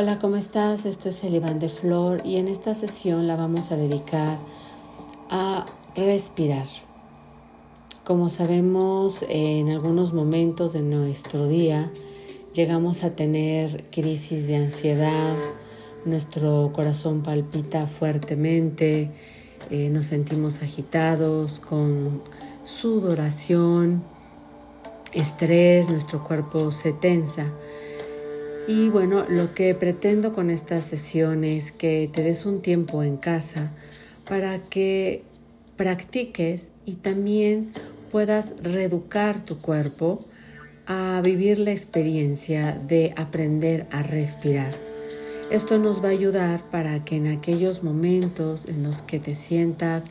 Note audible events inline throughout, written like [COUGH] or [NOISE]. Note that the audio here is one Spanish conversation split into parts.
Hola, ¿cómo estás? Esto es el Iván de Flor y en esta sesión la vamos a dedicar a respirar. Como sabemos, en algunos momentos de nuestro día llegamos a tener crisis de ansiedad, nuestro corazón palpita fuertemente, eh, nos sentimos agitados con sudoración, estrés, nuestro cuerpo se tensa. Y bueno, lo que pretendo con esta sesión es que te des un tiempo en casa para que practiques y también puedas reeducar tu cuerpo a vivir la experiencia de aprender a respirar. Esto nos va a ayudar para que en aquellos momentos en los que te sientas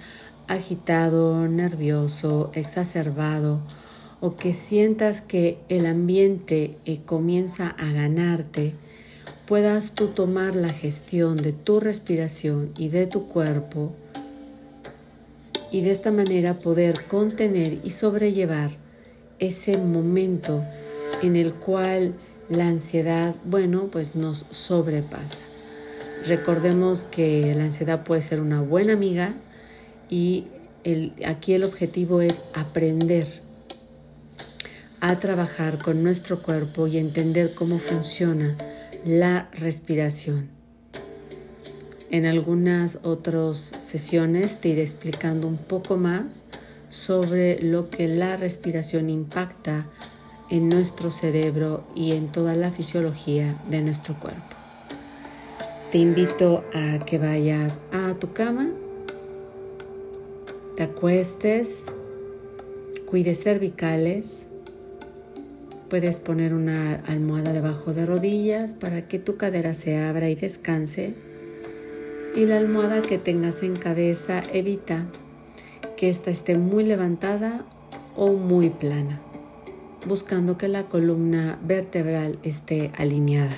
agitado, nervioso, exacerbado o que sientas que el ambiente eh, comienza a ganarte, puedas tú tomar la gestión de tu respiración y de tu cuerpo y de esta manera poder contener y sobrellevar ese momento en el cual la ansiedad, bueno, pues nos sobrepasa. Recordemos que la ansiedad puede ser una buena amiga y aquí el objetivo es aprender a trabajar con nuestro cuerpo y entender cómo funciona la respiración. En algunas otras sesiones te iré explicando un poco más sobre lo que la respiración impacta en nuestro cerebro y en toda la fisiología de nuestro cuerpo. Te invito a que vayas a tu cama, te acuestes, cuides cervicales, puedes poner una almohada debajo de rodillas para que tu cadera se abra y descanse y la almohada que tengas en cabeza evita que ésta esté muy levantada o muy plana buscando que la columna vertebral esté alineada.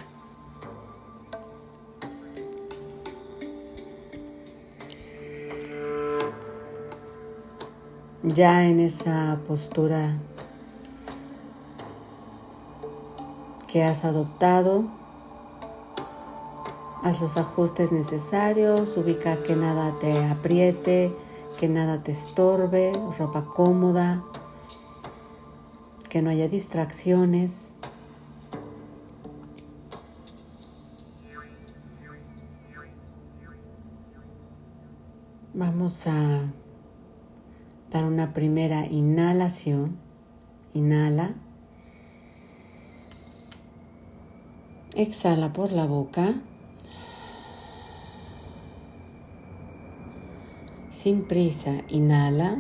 Ya en esa postura que has adoptado, haz los ajustes necesarios, ubica que nada te apriete, que nada te estorbe, ropa cómoda, que no haya distracciones. Vamos a dar una primera inhalación. Inhala. Exhala por la boca. Sin prisa, inhala.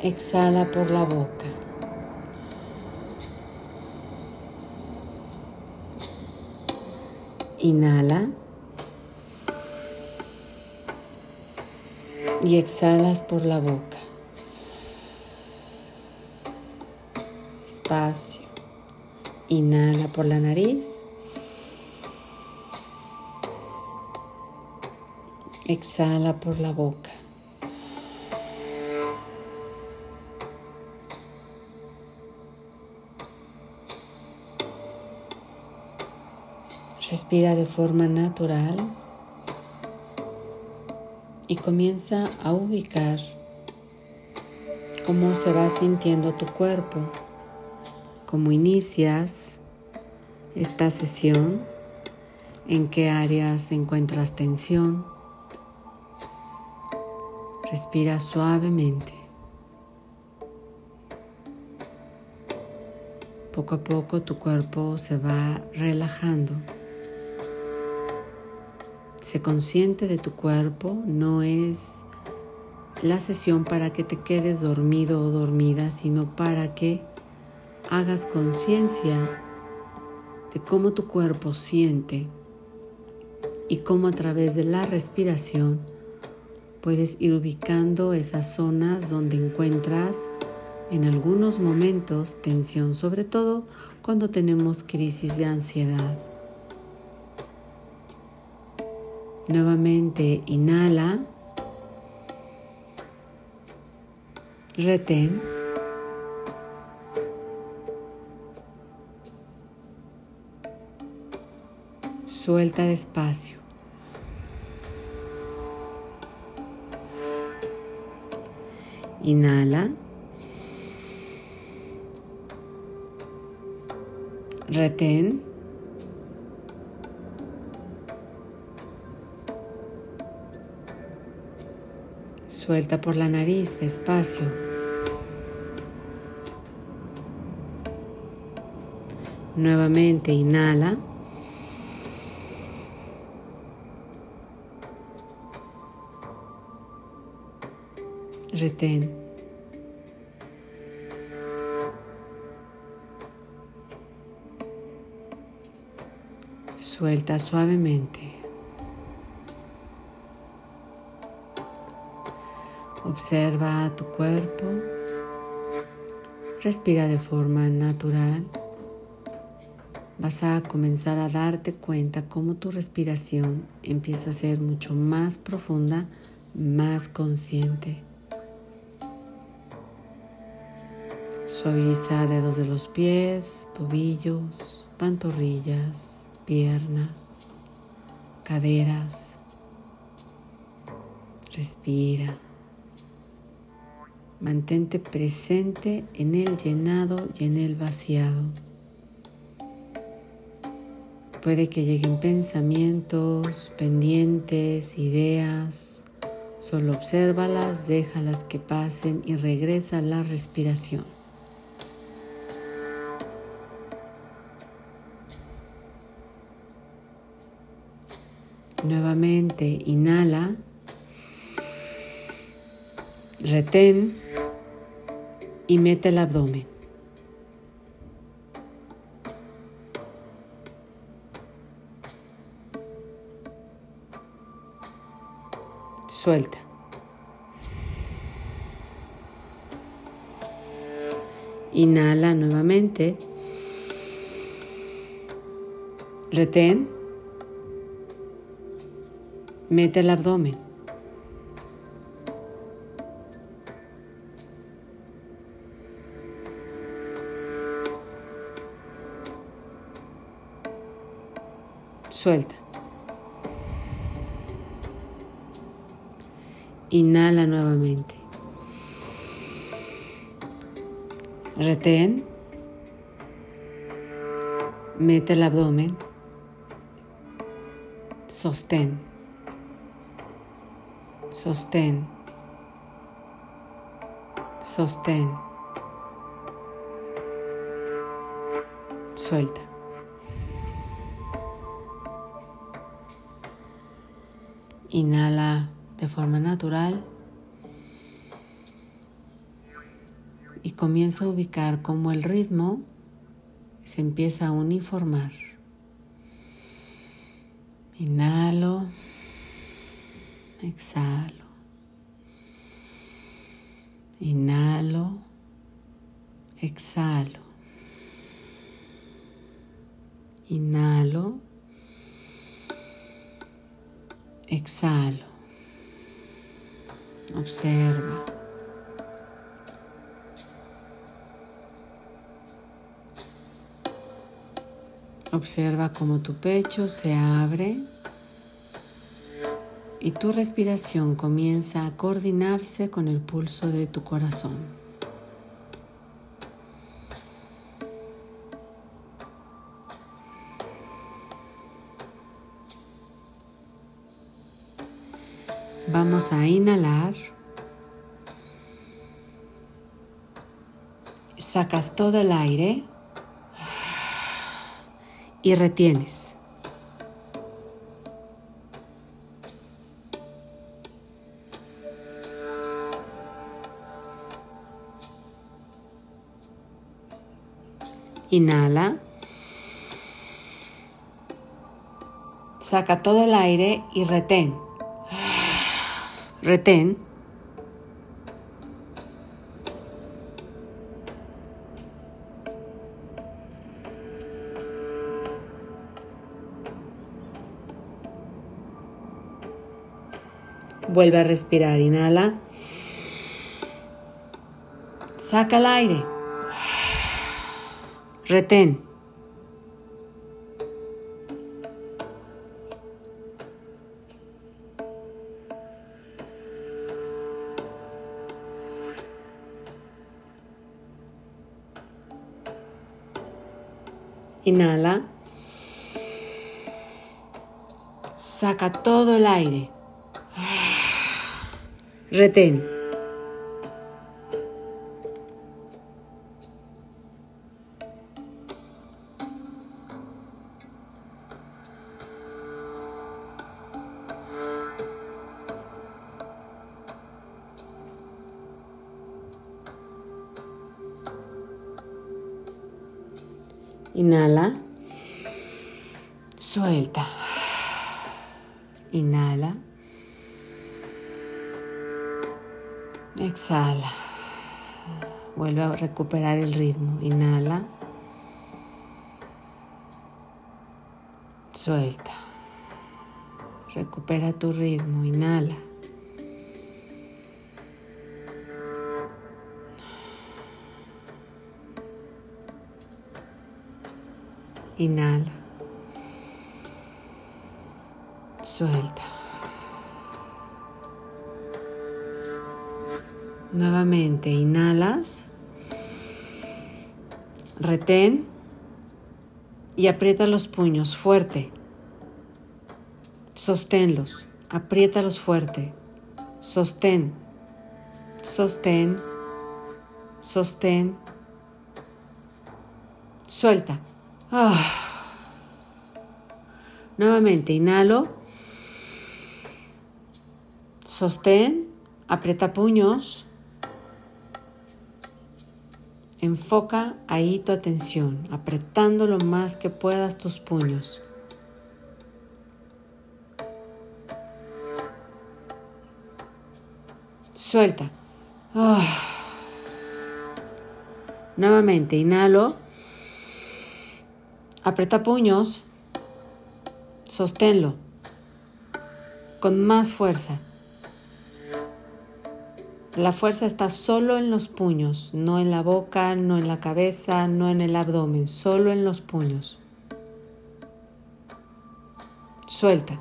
Exhala por la boca. Inhala. Y exhalas por la boca. Espacio. Inhala por la nariz. Exhala por la boca. Respira de forma natural y comienza a ubicar cómo se va sintiendo tu cuerpo, cómo inicias esta sesión, en qué áreas encuentras tensión. Respira suavemente. Poco a poco tu cuerpo se va relajando. Sé consciente de tu cuerpo, no es la sesión para que te quedes dormido o dormida, sino para que hagas conciencia de cómo tu cuerpo siente y cómo a través de la respiración puedes ir ubicando esas zonas donde encuentras en algunos momentos tensión, sobre todo cuando tenemos crisis de ansiedad. Nuevamente inhala. Retén. Suelta despacio. Inhala. Retén. Suelta por la nariz despacio. Nuevamente inhala. Retén. Suelta suavemente. Observa tu cuerpo. Respira de forma natural. Vas a comenzar a darte cuenta cómo tu respiración empieza a ser mucho más profunda, más consciente. Suaviza dedos de los pies, tobillos, pantorrillas, piernas, caderas. Respira. Mantente presente en el llenado y en el vaciado. Puede que lleguen pensamientos, pendientes, ideas. Solo obsérvalas, déjalas que pasen y regresa a la respiración. Nuevamente inhala, retén y mete el abdomen. Suelta. Inhala nuevamente. Retén. Mete el abdomen. Suelta. Inhala nuevamente. Retén. Mete el abdomen. Sostén. Sostén. Sostén. Suelta. Inhala de forma natural y comienza a ubicar cómo el ritmo se empieza a uniformar. Inhalo, exhalo. Inhalo, exhalo. Inhalo, exhalo. Observa. Observa cómo tu pecho se abre y tu respiración comienza a coordinarse con el pulso de tu corazón. Vamos a inhalar. Sacas todo el aire y retienes. Inhala. Saca todo el aire y retén. Retén. Vuelve a respirar. Inhala. Saca el aire. Retén. Inhala. Saca todo el aire. Retén. Inhala. Suelta. Inhala. Exhala. Vuelve a recuperar el ritmo. Inhala. Suelta. Recupera tu ritmo. Inhala. Inhala. Suelta. Nuevamente inhalas. Retén y aprieta los puños fuerte. Sosténlos. Apriétalos fuerte. Sostén. Sostén. Sostén. Suelta. Ah. Nuevamente, inhalo. Sostén. Aprieta puños. Enfoca ahí tu atención, apretando lo más que puedas tus puños. Suelta. Ah. Nuevamente, inhalo. Aprieta puños. Sosténlo. Con más fuerza. La fuerza está solo en los puños, no en la boca, no en la cabeza, no en el abdomen, solo en los puños. Suelta.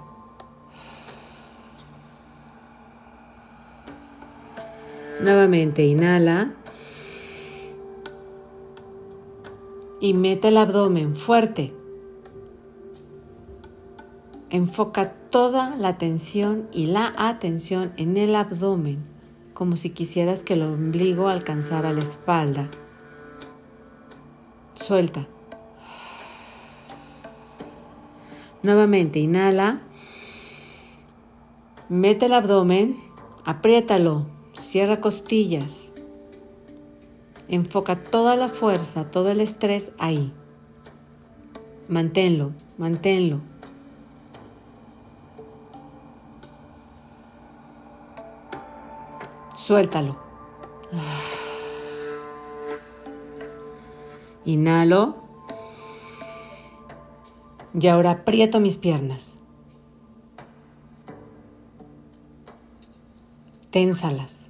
Nuevamente inhala. Y mete el abdomen fuerte. Enfoca toda la atención y la atención en el abdomen, como si quisieras que el ombligo alcanzara la espalda. Suelta. Nuevamente inhala. Mete el abdomen, apriétalo, cierra costillas. Enfoca toda la fuerza, todo el estrés ahí. Manténlo, manténlo. Suéltalo. Inhalo. Y ahora aprieto mis piernas. Ténsalas.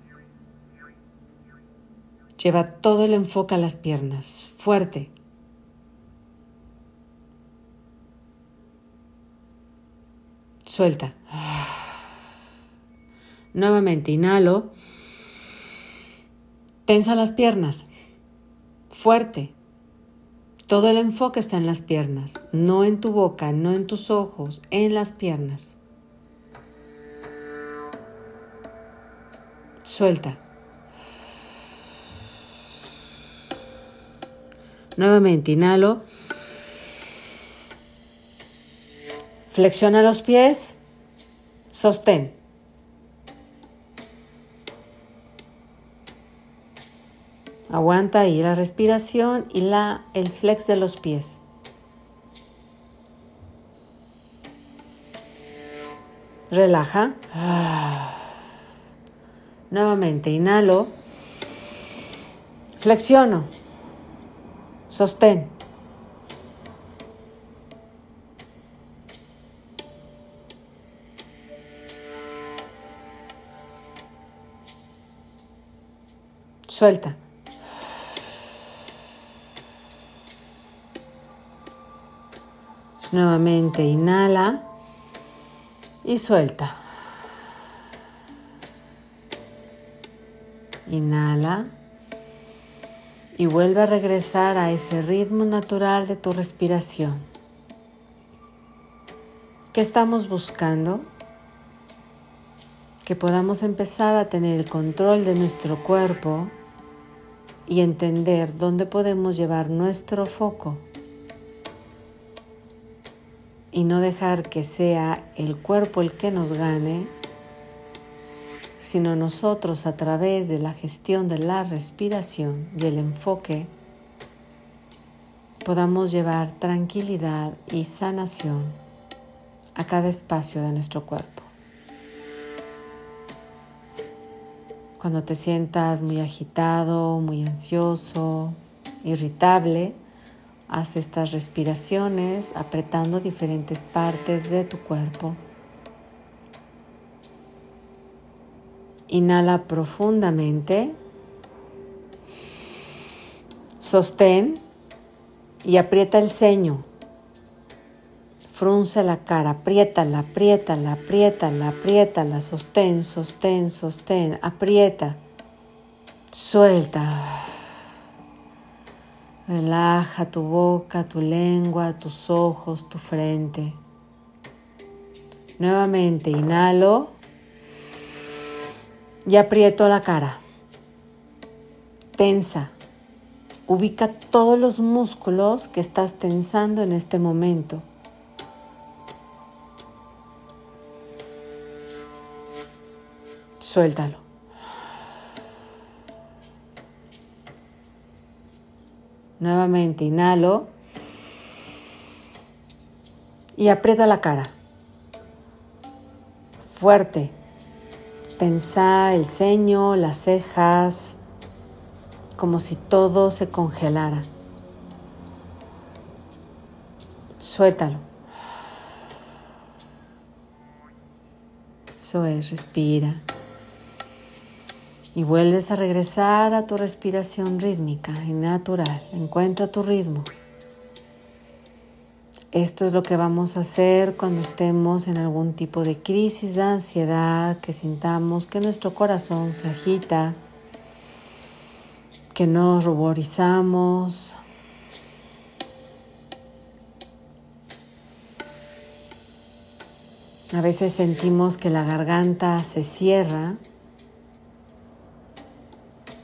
Lleva todo el enfoque a las piernas, fuerte. Suelta. [SIGHS] Nuevamente inhalo. Tensa las piernas. Fuerte. Todo el enfoque está en las piernas, no en tu boca, no en tus ojos, en las piernas. Suelta. Nuevamente inhalo. Flexiona los pies. Sostén. Aguanta ahí la respiración y la, el flex de los pies. Relaja. Nuevamente inhalo. Flexiono. Sostén. Suelta. Nuevamente inhala y suelta. Inhala y vuelve a regresar a ese ritmo natural de tu respiración. ¿Qué estamos buscando? Que podamos empezar a tener el control de nuestro cuerpo y entender dónde podemos llevar nuestro foco y no dejar que sea el cuerpo el que nos gane, sino nosotros a través de la gestión de la respiración y el enfoque podamos llevar tranquilidad y sanación a cada espacio de nuestro cuerpo. Cuando te sientas muy agitado, muy ansioso, irritable, haz estas respiraciones apretando diferentes partes de tu cuerpo. Inhala profundamente. Sostén y aprieta el ceño. Frunce la cara, apriétala, apriétala, apriétala, apriétala, sostén, sostén, sostén, aprieta, suelta. Relaja tu boca, tu lengua, tus ojos, tu frente. Nuevamente inhalo y aprieto la cara. Tensa. Ubica todos los músculos que estás tensando en este momento. Suéltalo. Nuevamente inhalo y aprieta la cara. Fuerte. Tensa el ceño, las cejas, como si todo se congelara. Suéltalo. Eso es, respira. Y vuelves a regresar a tu respiración rítmica y natural. Encuentra tu ritmo. Esto es lo que vamos a hacer cuando estemos en algún tipo de crisis de ansiedad, que sintamos que nuestro corazón se agita, que nos ruborizamos. A veces sentimos que la garganta se cierra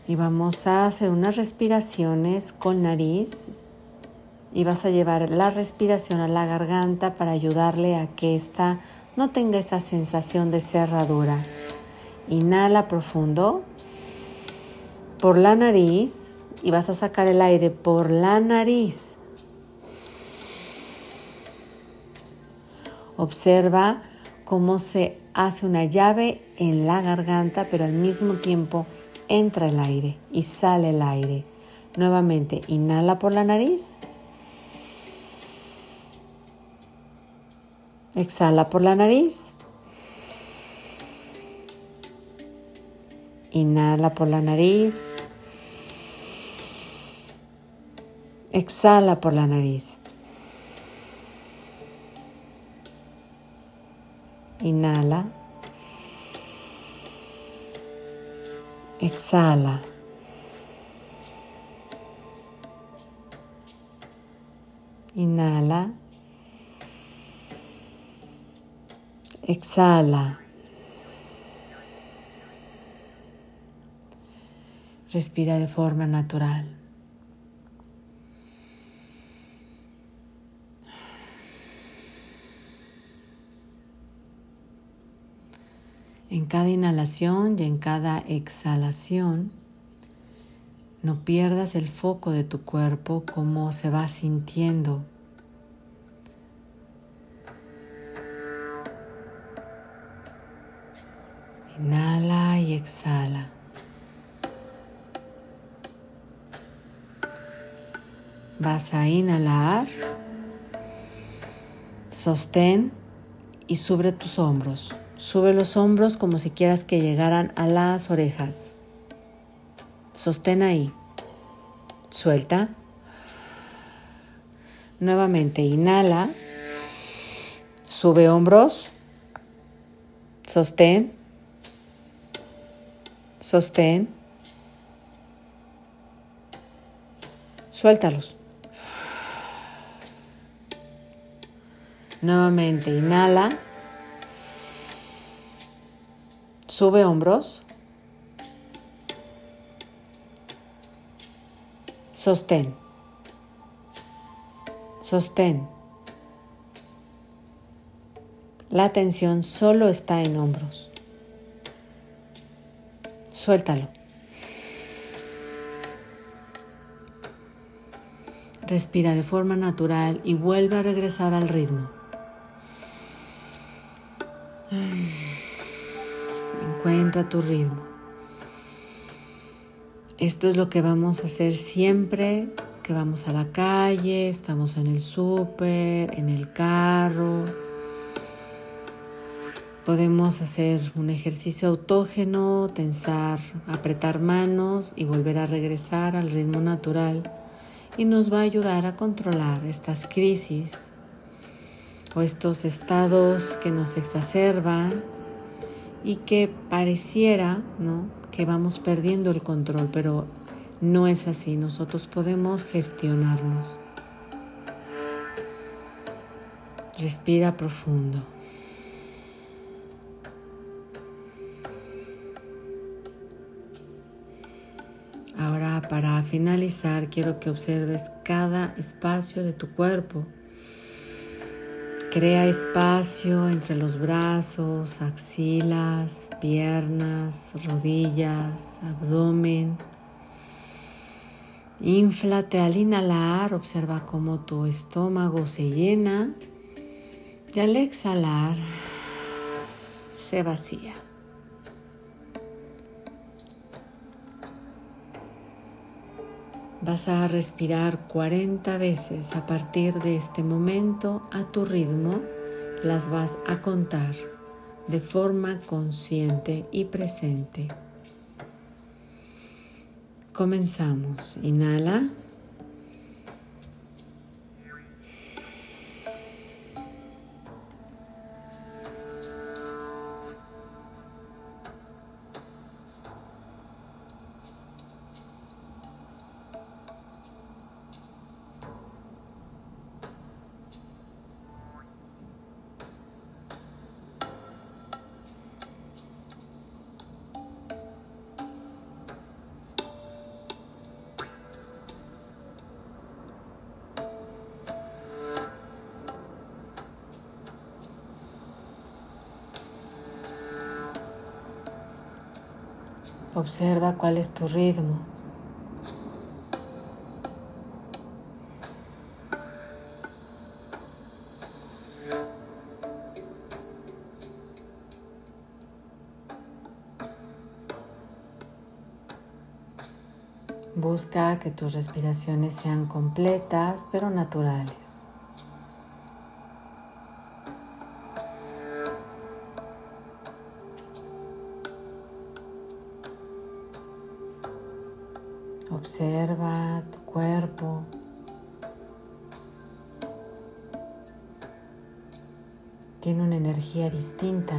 y vamos a hacer unas respiraciones con nariz y vas a llevar la respiración a la garganta para ayudarle a que ésta no tenga esa sensación de cerradura. Inhala profundo por la nariz y vas a sacar el aire por la nariz. Observa cómo se hace una llave en la garganta, pero al mismo tiempo entra el aire y sale el aire. Nuevamente, inhala por la nariz Exhala por la nariz. Inhala por la nariz. Exhala por la nariz. Inhala. Exhala. Inhala. Exhala. Respira de forma natural. En cada inhalación y en cada exhalación, no pierdas el foco de tu cuerpo, cómo se va sintiendo Inhala y exhala. Vas a inhalar, sostén y sube tus hombros. Sube los hombros como si quieras que llegaran a las orejas. Sostén ahí. Suelta. Nuevamente inhala. Sube hombros. Sostén. Sostén. Suéltalos. Nuevamente, inhala. Sube hombros. Sostén. Sostén. La tensión solo está en hombros. Suéltalo. Respira de forma natural y vuelve a regresar al ritmo. Encuentra tu ritmo. Esto es lo que vamos a hacer siempre que vamos a la calle, estamos en el súper, en el carro. Podemos hacer un ejercicio autógeno, tensar, apretar manos y volver a regresar al ritmo natural y nos va a ayudar a controlar estas crisis o estos estados que nos exacerban y que pareciera ¿no? que vamos perdiendo el control, pero no es así, nosotros podemos gestionarnos. Respira profundo. Para finalizar quiero que observes cada espacio de tu cuerpo. Crea espacio entre los brazos, axilas, piernas, rodillas, abdomen. Inflate al inhalar, observa cómo tu estómago se llena y al exhalar se vacía. Vas a respirar 40 veces a partir de este momento a tu ritmo. Las vas a contar de forma consciente y presente. Comenzamos. Inhala. Observa cuál es tu ritmo. Busca que tus respiraciones sean completas pero naturales. Observa tu cuerpo. Tiene una energía distinta.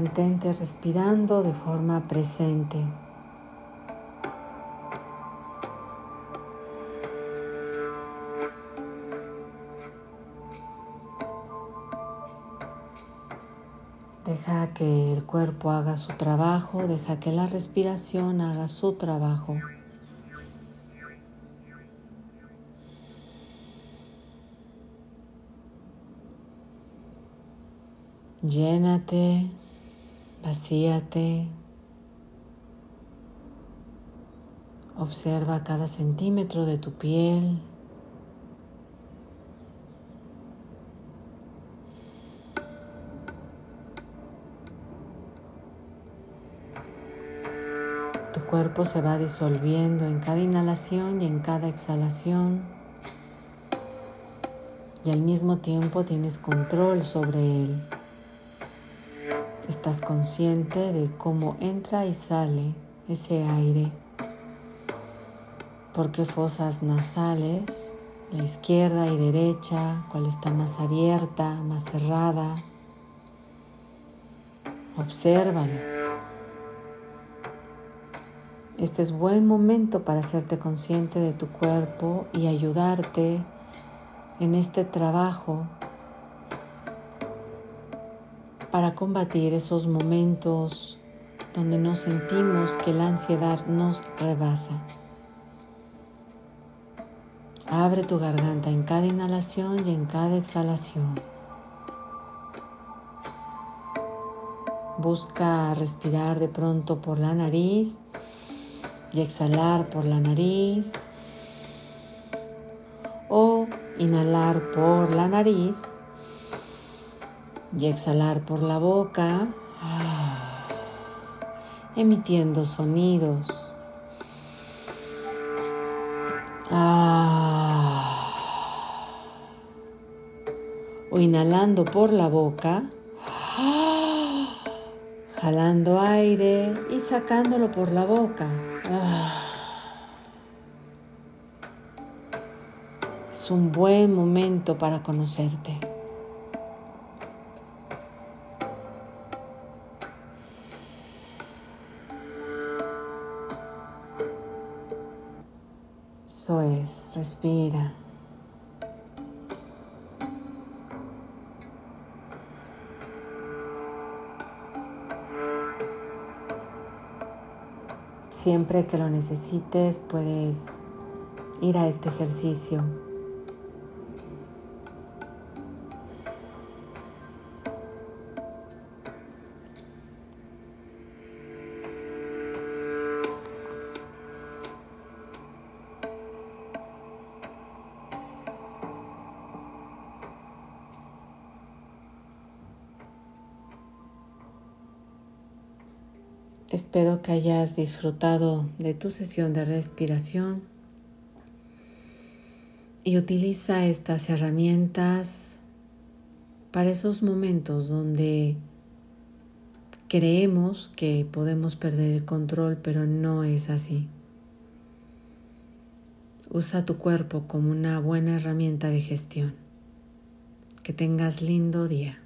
Mantente respirando de forma presente. Deja que el cuerpo haga su trabajo, deja que la respiración haga su trabajo. Llénate Vacíate. Observa cada centímetro de tu piel. Tu cuerpo se va disolviendo en cada inhalación y en cada exhalación. Y al mismo tiempo tienes control sobre él. Estás consciente de cómo entra y sale ese aire. ¿Por qué fosas nasales? La izquierda y derecha, cuál está más abierta, más cerrada. Obsérvalo. Este es buen momento para hacerte consciente de tu cuerpo y ayudarte en este trabajo para combatir esos momentos donde nos sentimos que la ansiedad nos rebasa. Abre tu garganta en cada inhalación y en cada exhalación. Busca respirar de pronto por la nariz y exhalar por la nariz o inhalar por la nariz y exhalar por la boca, emitiendo sonidos. O inhalando por la boca jalando aire y sacándolo por la boca. Es un buen momento para conocerte. Respira. Siempre que lo necesites puedes ir a este ejercicio. Espero que hayas disfrutado de tu sesión de respiración y utiliza estas herramientas para esos momentos donde creemos que podemos perder el control, pero no es así. Usa tu cuerpo como una buena herramienta de gestión. Que tengas lindo día.